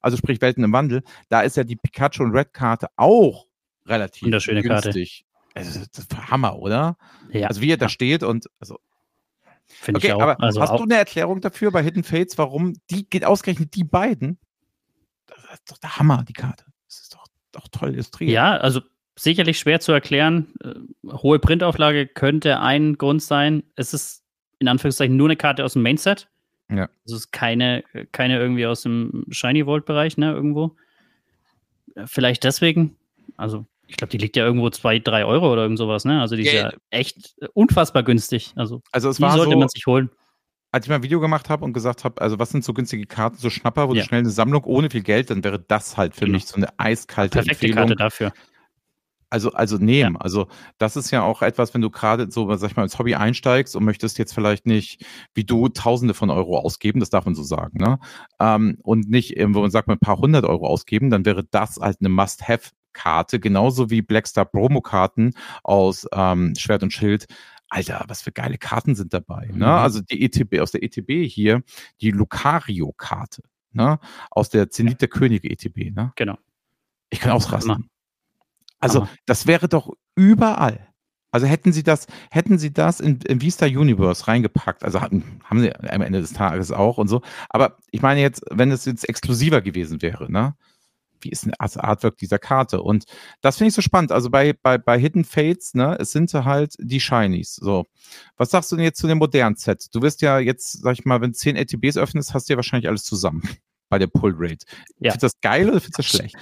also sprich Welten im Wandel, da ist ja die Pikachu und Red-Karte auch relativ günstig. Also, das ist Hammer, oder? Ja. Also wie er da steht und also. Finde okay, ich auch. Aber also hast auch. du eine Erklärung dafür bei Hidden Fates, warum die geht ausgerechnet die beiden? Das ist doch der Hammer, die Karte. Das ist doch, doch toll illustriert. Ja, also sicherlich schwer zu erklären. Äh, hohe Printauflage könnte ein Grund sein. Es ist in Anführungszeichen nur eine Karte aus dem Mainset. Ja. Es ist keine, keine irgendwie aus dem Shiny Vault-Bereich, ne, irgendwo. Vielleicht deswegen. Also ich glaube, die liegt ja irgendwo zwei, drei Euro oder irgend sowas, ne? Also die ist ja, ja echt unfassbar günstig. Also, also es die war sollte so, man sich holen. Als ich mal ein Video gemacht habe und gesagt habe, also was sind so günstige Karten, so Schnapper, wo ja. du schnell eine Sammlung ohne viel Geld, dann wäre das halt für genau. mich so eine eiskalte Perfekte Empfehlung. Karte dafür. Also, also nehmen. Ja. Also, das ist ja auch etwas, wenn du gerade so, sag ich mal, ins Hobby einsteigst und möchtest jetzt vielleicht nicht, wie du, Tausende von Euro ausgeben, das darf man so sagen, ne? Ähm, und nicht, wo man sagt, ein paar hundert Euro ausgeben, dann wäre das halt eine Must-Have Karte, genauso wie Blackstar Promo-Karten aus ähm, Schwert und Schild. Alter, was für geile Karten sind dabei. Ne? Mhm. Also die ETB, aus der ETB hier, die Lucario-Karte, ne? Aus der Zenit der Könige ETB, ne? Genau. Ich kann ausrasten. Also, Hammer. das wäre doch überall. Also hätten sie das, hätten sie das in, in Vista Universe reingepackt, also hatten, haben sie am Ende des Tages auch und so. Aber ich meine jetzt, wenn es jetzt exklusiver gewesen wäre, ne? Wie ist das Artwork dieser Karte? Und das finde ich so spannend. Also bei, bei, bei Hidden Fates, ne, es sind halt die Shinies. So. Was sagst du denn jetzt zu dem modernen Set? Du wirst ja jetzt, sag ich mal, wenn 10 ATBs öffnest, hast du ja wahrscheinlich alles zusammen bei der Pull Rate. Ja. Findest du das geil oder findest du das schlecht?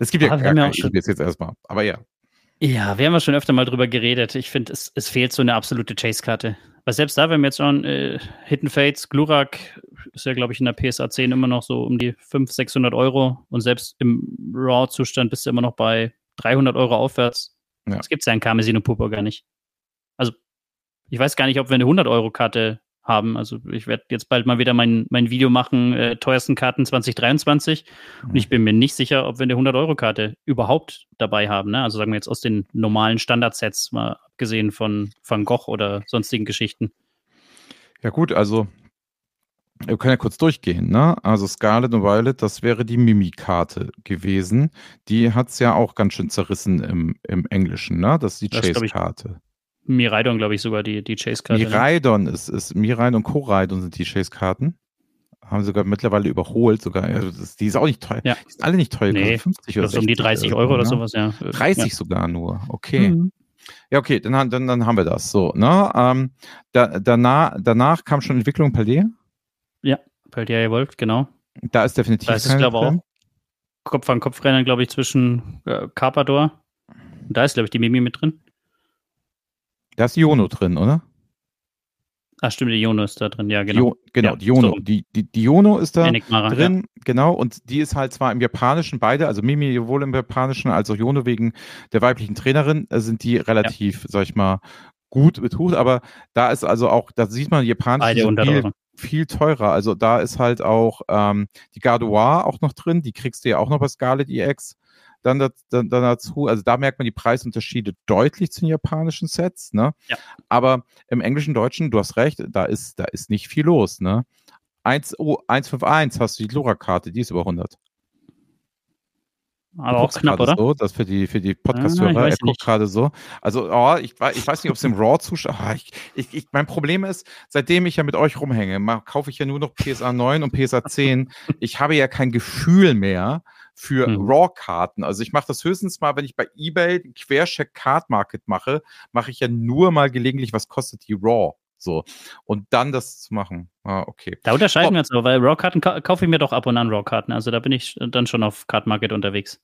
Es gibt ja ah, gar keine ATBs jetzt erstmal, aber ja. Ja, wir haben ja schon öfter mal drüber geredet. Ich finde, es, es fehlt so eine absolute Chase-Karte. Weil selbst da, wenn wir jetzt schon äh, Hidden Fates, Glurak ist ja, glaube ich, in der PSA 10 immer noch so um die 500, 600 Euro. Und selbst im Raw-Zustand bist du immer noch bei 300 Euro aufwärts. Ja. Das gibt es ja in Karmesin und Purpur gar nicht. Also, ich weiß gar nicht, ob wir eine 100-Euro-Karte haben. Also, ich werde jetzt bald mal wieder mein, mein Video machen, äh, teuersten Karten 2023. Mhm. Und ich bin mir nicht sicher, ob wir eine 100-Euro-Karte überhaupt dabei haben. Ne? Also, sagen wir jetzt aus den normalen Standardsets, mal abgesehen von Van Gogh oder sonstigen Geschichten. Ja, gut, also wir können ja kurz durchgehen, ne? Also Scarlet und Violet, das wäre die Mimi-Karte gewesen. Die hat es ja auch ganz schön zerrissen im, im Englischen, ne? Das ist die Chase-Karte. Miraidon, glaube ich, sogar die, die Chase-Karte. Ne? Miraidon ne? ist, ist Miraidon und Koraidon sind die Chase-Karten. Haben sie sogar mittlerweile überholt, sogar. Also das, die ist auch nicht teuer. Ja. Die sind alle nicht teuer, nee, 50 oder so. um die 30 Euro oder ne? sowas, ja. 30 ja. sogar nur, okay. Mhm. Ja, okay, dann, dann, dann haben wir das. So, ne? Ähm, da, danach, danach kam schon Entwicklung Palais. Ja, Paldia Evolved, genau. Da ist definitiv. Da ist es, glaube ich, auch Kopf an Kopf rennen, glaube ich, zwischen äh, Carpador. Da ist, glaube ich, die Mimi mit drin. Da ist Yono drin, oder? Ach stimmt, die Yono ist da drin, ja, genau. Jo, genau, ja, die Yono. so. Die, die, die Yono ist da Enigmara, drin, genau, und die ist halt zwar im Japanischen beide, also Mimi sowohl im Japanischen als auch Yono wegen der weiblichen Trainerin, äh, sind die relativ, sag ich mal, gut betucht, aber da ist also auch, da sieht man, Japanisch viel, viel teurer. Also da ist halt auch ähm, die Gardoir auch noch drin, die kriegst du ja auch noch bei Scarlet EX dann, da- dann, dann dazu. Also da merkt man die Preisunterschiede deutlich zu den japanischen Sets, ne? Ja. Aber im englischen, deutschen, du hast recht, da ist, da ist nicht viel los, ne? 1, oh, 151 hast du die Lura-Karte, die ist über 100. Aber auch knapp, oder? So, das für die, für die Podcast-Hörer, er guckt gerade so. Also, oh, ich, ich weiß nicht, ob es im Raw zuschaut. Oh, ich, ich, ich, mein Problem ist, seitdem ich ja mit euch rumhänge, kaufe ich ja nur noch PSA 9 und PSA 10. ich habe ja kein Gefühl mehr für Mhm. Raw-Karten. Also ich mache das höchstens mal, wenn ich bei eBay Quercheck Card Market mache, mache ich ja nur mal gelegentlich, was kostet die Raw. So. Und dann das zu machen. Ah, okay. Da unterscheiden Oh. wir uns aber, weil Raw-Karten ka kaufe ich mir doch ab und an Raw-Karten. Also da bin ich dann schon auf Card Market unterwegs.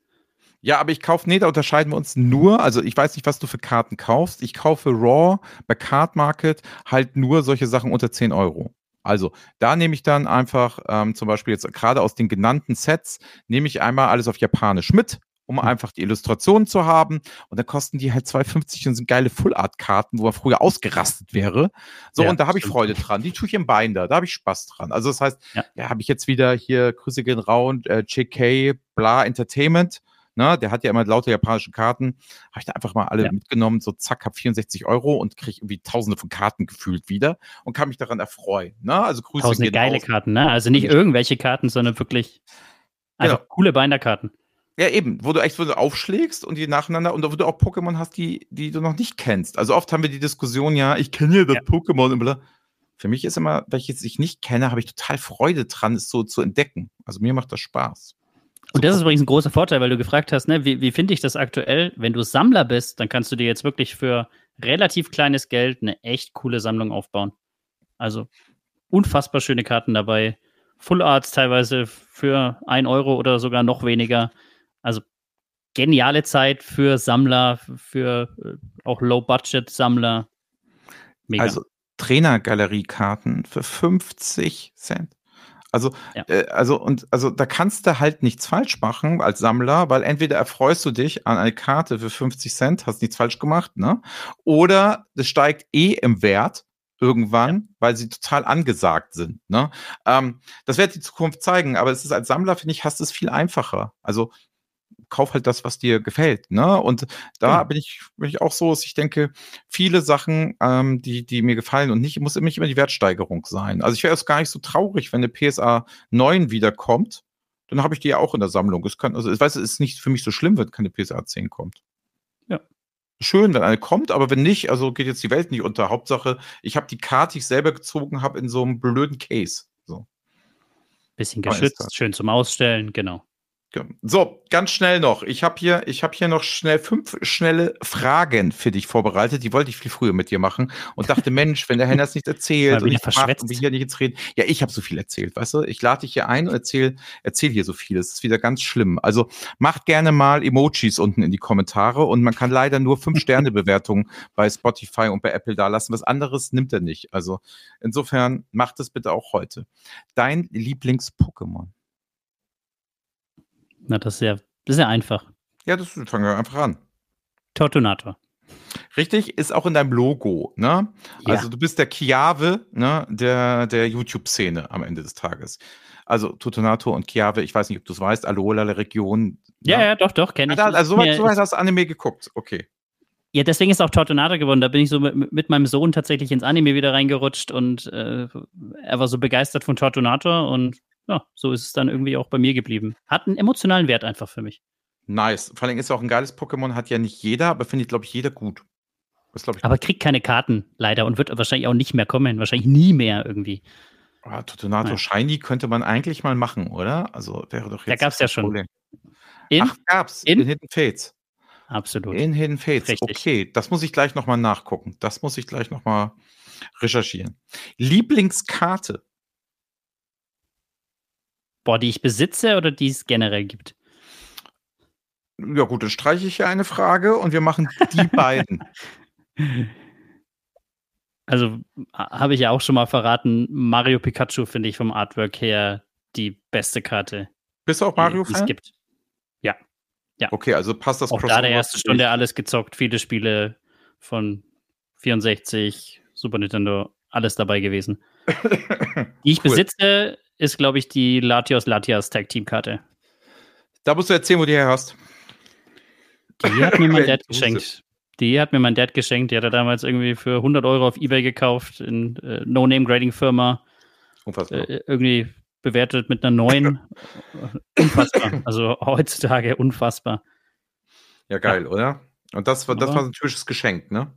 Ja, aber ich kaufe, nee, da unterscheiden wir uns nur, also ich weiß nicht, was du für Karten kaufst. Ich kaufe Raw bei Card Market halt nur solche Sachen unter 10 Euro. Also da nehme ich dann einfach ähm, zum Beispiel jetzt gerade aus den genannten Sets, nehme ich einmal alles auf Japanisch mit, um Mhm. einfach die Illustrationen zu haben. Und dann kosten die halt 2,50 und sind geile Full-Art-Karten, wo man früher ausgerastet wäre. So, Ja, und da habe ich. Freude dran. Die tue ich im Binder, da habe ich Spaß dran. Also das heißt, Ja. ja, habe ich jetzt wieder hier Grüße gehen raus, äh, JK, bla, Entertainment. Ne, der hat ja immer lauter japanische Karten. Habe ich da einfach mal alle Ja. mitgenommen, so zack, hab 64 Euro und kriege irgendwie tausende von Karten gefühlt wieder und kann mich daran erfreuen. Ne? Also Grüße Tausende geile raus. Karten, ne? Also nicht irgendwelche Karten, sondern wirklich einfach Genau. coole Binder-Karten. Ja, eben, wo du echt wo du aufschlägst und die nacheinander und wo du auch Pokémon hast, die, die du noch nicht kennst. Also oft haben wir die Diskussion, ja, ich kenne ja das Ja. Pokémon und bla. Für mich ist immer, welches ich nicht kenne, habe ich total Freude dran, es so zu entdecken. Also mir macht das Spaß. Und das ist übrigens ein großer Vorteil, weil du gefragt hast, ne, wie, wie finde ich das aktuell? Wenn du Sammler bist, dann kannst du dir jetzt wirklich für relativ kleines Geld eine echt coole Sammlung aufbauen. Also unfassbar schöne Karten dabei. Full Arts teilweise für ein Euro oder sogar noch weniger. Also geniale Zeit für Sammler, für äh, auch Low-Budget-Sammler. Also Trainergaleriekarten für 50 Cent. Also, Ja. äh, also, und, also, da kannst du halt nichts falsch machen als Sammler, weil entweder erfreust du dich an eine Karte für 50 Cent, hast nichts falsch gemacht, ne? Oder das steigt eh im Wert irgendwann, weil sie total angesagt sind, ne? Ähm, das wird die Zukunft zeigen, aber es ist als Sammler, finde ich, hast du es viel einfacher. Also, kauf halt das, was dir gefällt, ne? Und da Genau. bin ich, bin ich auch so, dass ich denke, viele Sachen, ähm, die, die mir gefallen und nicht, muss nicht immer die Wertsteigerung sein. Also ich wäre erst gar nicht so traurig, wenn eine PSA 9 wiederkommt, dann habe ich die ja auch in der Sammlung. Es kann, also ich weiß, es ist nicht für mich so schlimm, wenn keine PSA 10 kommt. Ja. Schön, wenn eine kommt, aber wenn nicht, also geht jetzt die Welt nicht unter. Hauptsache, ich habe die Karte, die ich selber gezogen habe, in so einem blöden Case. So. Bisschen geschützt, schön zum Ausstellen, genau. So, ganz schnell noch. Ich habe hier, ich habe hier noch schnell fünf schnelle Fragen für dich vorbereitet. Die wollte ich viel früher mit dir machen und dachte, Mensch, wenn der Hennes nichts erzählt Mal und macht verschwätzt. und wir hier nicht jetzt reden. Ja, ich habe so viel erzählt, weißt du? Ich lade dich hier ein und erzähl, erzähl hier so viel. Das ist wieder ganz schlimm. Also macht gerne mal Emojis unten in die Kommentare und man kann leider nur fünf Sterne Bewertungen bei Spotify und bei Apple da lassen. Was anderes nimmt er nicht. Also insofern macht es bitte auch heute. Dein Lieblings-Pokémon? Na, das ist ja, das ist ja einfach. Ja, das fangen wir einfach an. Tortunator. Richtig, ist auch in deinem Logo, ne? Ja. Also du bist der Chiave, ne, der, der YouTube-Szene am Ende des Tages. Also Tutonato und Chiave, ich weiß nicht, ob du es weißt, Alola Region. Ja, ne? ja, doch, doch, kenne Ah, ich. da, also soweit, ist- hast du Anime geguckt. Okay. Ja, deswegen ist auch Tortonata geworden. Da bin ich so mit, mit meinem Sohn tatsächlich ins Anime wieder reingerutscht und äh, er war so begeistert von Tortonator und ja, so ist es dann irgendwie auch bei mir geblieben. Hat einen emotionalen Wert einfach für mich. Nice. Vor allem ist auch ein geiles Pokémon, hat ja nicht jeder, aber findet, glaube ich, jeder gut. Das ich. Aber kriegt keine Karten leider und wird wahrscheinlich auch nicht mehr kommen. Wahrscheinlich nie mehr irgendwie. Ah, Tutonato Nein. Shiny könnte man eigentlich mal machen, oder? Also wäre doch Da jetzt. gab's ja schon. Problem. In? Ach, gab's. In? in Hidden Fates. Absolut. In Hidden Fates. Richtig. Okay, das muss ich gleich nochmal nachgucken. Das muss ich gleich nochmal recherchieren. Lieblingskarte. Boah, die ich besitze oder die es generell gibt? Ja gut, dann streiche ich hier eine Frage und wir machen die beiden. Also habe ich ja auch schon mal verraten, Mario Pikachu finde ich vom Artwork her die beste Karte. Bist du auch Mario die, es gibt. Ja. Ja. Okay, also passt das Auch da der erste Stunde alles gezockt, viele Spiele von 64, Super Nintendo, alles dabei gewesen. die ich cool. besitze, ist, glaube ich, die Latios Latias Tag Team Karte. Da musst du erzählen, wo du die her hast. Die hat mir mein Dad geschenkt. Die hat mir mein Dad geschenkt. Die hat er damals irgendwie für 100 Euro auf Ebay gekauft in äh, No-Name-Grading-Firma. Unfassbar. Äh, irgendwie bewertet mit einer neuen. unfassbar. Also heutzutage unfassbar. Ja, geil, ja. oder? Und das war, das war ein typisches Geschenk, ne?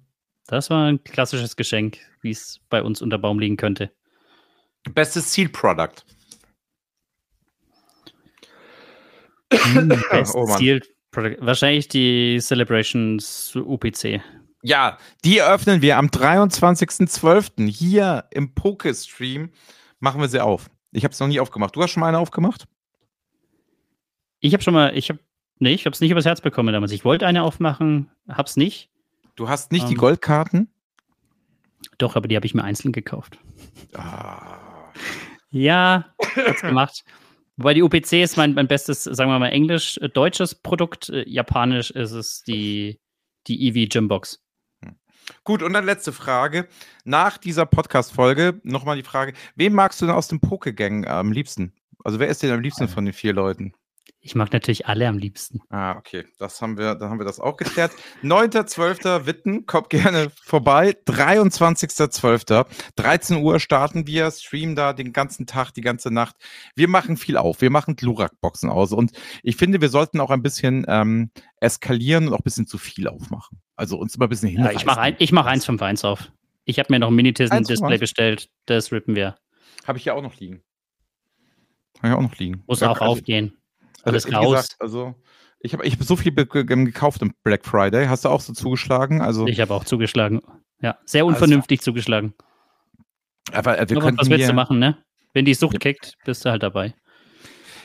Das war ein klassisches Geschenk, wie es bei uns unter Baum liegen könnte. Bestes Zielprodukt. Hm, Best oh Wahrscheinlich die Celebrations UPC. Ja, die eröffnen wir am 23.12. hier im Poke-Stream. Machen wir sie auf. Ich habe es noch nie aufgemacht. Du hast schon mal eine aufgemacht? Ich habe schon mal, ich habe, nee, ich habe es nicht übers Herz bekommen damals. Ich wollte eine aufmachen, hab's nicht. Du hast nicht um, die ähm, Goldkarten? Doch, aber die habe ich mir einzeln gekauft. Ah. Ja, hat's gemacht. Wobei die UPC ist mein, mein bestes, sagen wir mal, englisch-deutsches äh, Produkt. Äh, japanisch ist es die, die EV Gymbox. Hm. Gut, und dann letzte Frage. Nach dieser Podcast-Folge nochmal die Frage: Wen magst du denn aus dem Pokegang am liebsten? Also, wer ist denn am liebsten von den vier Leuten? Ich mag natürlich alle am liebsten. Ah, okay. Das haben wir, dann haben wir das auch geklärt. 9.12. Witten, kommt gerne vorbei. 23.12. 13 Uhr starten wir, streamen da den ganzen Tag, die ganze Nacht. Wir machen viel auf. Wir machen Glurak-Boxen aus. Und ich finde, wir sollten auch ein bisschen ähm, eskalieren und auch ein bisschen zu viel aufmachen. Also uns immer ein bisschen hinreißen. Ja, ich mache ein, mach 151 auf. Ich habe mir noch ein Minitizen-Display bestellt. Das rippen wir. Habe ich ja auch noch liegen. Habe ich auch noch liegen. Muss auch aufgehen. Alles also, raus. Gesagt, also ich habe ich hab so viel gekauft im Black Friday. Hast du auch so zugeschlagen? Also, ich habe auch zugeschlagen. Ja, sehr unvernünftig also, zugeschlagen. Aber äh, wir aber was willst du machen, ne? Wenn die Sucht kickt, bist du halt dabei.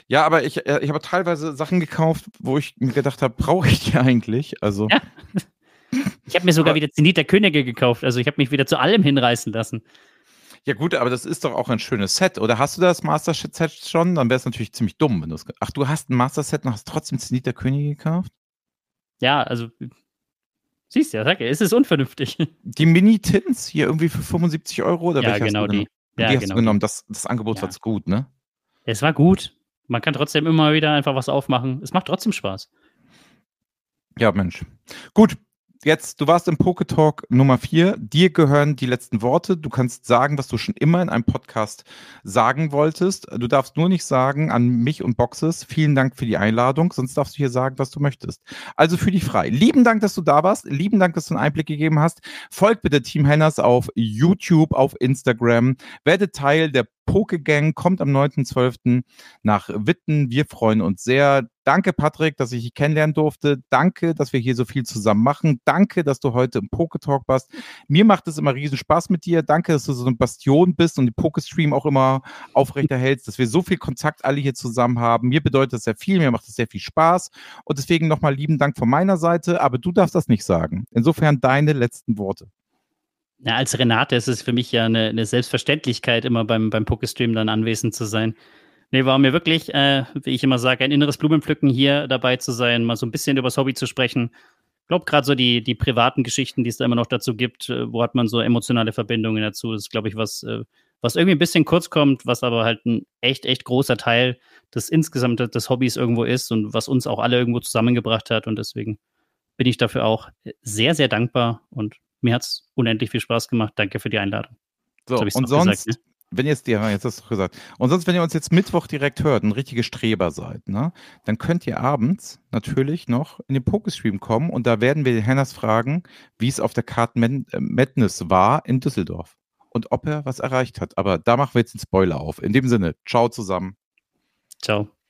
Ja, aber ich, äh, ich habe teilweise Sachen gekauft, wo ich mir gedacht habe, brauche ich die eigentlich? Also. Ja. Ich habe mir sogar aber, wieder Zenit der Könige gekauft. Also ich habe mich wieder zu allem hinreißen lassen. Ja, gut, aber das ist doch auch ein schönes Set. Oder hast du das Master Set schon? Dann wäre es natürlich ziemlich dumm, wenn du es. Ach, du hast ein Master Set und hast trotzdem Zenit der Könige gekauft? Ja, also. Siehst du ja, sag ja, es ist unvernünftig. Die Mini-Tins hier irgendwie für 75 Euro? Oder ja, genau die. Ja, die hast genau du genommen. Das, das Angebot ja. war zu gut, ne? Es war gut. Man kann trotzdem immer wieder einfach was aufmachen. Es macht trotzdem Spaß. Ja, Mensch. Gut, jetzt, du warst im Poketalk Nummer 4. Dir gehören die letzten Worte. Du kannst sagen, was du schon immer in einem Podcast sagen wolltest. Du darfst nur nicht sagen an mich und Boxes, vielen Dank für die Einladung, sonst darfst du hier sagen, was du möchtest. Also für dich frei. Lieben Dank, dass du da warst. Lieben Dank, dass du einen Einblick gegeben hast. Folgt bitte Team Henners auf YouTube, auf Instagram. Werde Teil der Pokegang kommt am 9.12. nach Witten. Wir freuen uns sehr. Danke, Patrick, dass ich dich kennenlernen durfte. Danke, dass wir hier so viel zusammen machen. Danke, dass du heute im Poketalk warst. Mir macht es immer riesen Spaß mit dir. Danke, dass du so eine Bastion bist und den Pokestream auch immer aufrechterhältst, dass wir so viel Kontakt alle hier zusammen haben. Mir bedeutet das sehr viel. Mir macht es sehr viel Spaß. Und deswegen nochmal lieben Dank von meiner Seite. Aber du darfst das nicht sagen. Insofern deine letzten Worte. Ja, als Renate ist es für mich ja eine, eine Selbstverständlichkeit, immer beim, beim Pokestream dann anwesend zu sein. Nee, war mir wirklich, äh, wie ich immer sage, ein inneres Blumenpflücken hier dabei zu sein, mal so ein bisschen über das Hobby zu sprechen. Ich glaube, gerade so die, die privaten Geschichten, die es da immer noch dazu gibt, äh, wo hat man so emotionale Verbindungen dazu, das ist, glaube ich, was, äh, was irgendwie ein bisschen kurz kommt, was aber halt ein echt, echt großer Teil des insgesamt des Hobbys irgendwo ist und was uns auch alle irgendwo zusammengebracht hat. Und deswegen bin ich dafür auch sehr, sehr dankbar und mir hat es unendlich viel Spaß gemacht. Danke für die Einladung. So, und sonst, gesagt, ne? wenn jetzt, ja, jetzt hast du gesagt, und sonst, wenn ihr uns jetzt Mittwoch direkt hört und richtige Streber seid, ne, dann könnt ihr abends natürlich noch in den Pokestream kommen und da werden wir Hennas fragen, wie es auf der Karte äh, Madness war in Düsseldorf und ob er was erreicht hat. Aber da machen wir jetzt einen Spoiler auf. In dem Sinne, ciao zusammen. Ciao.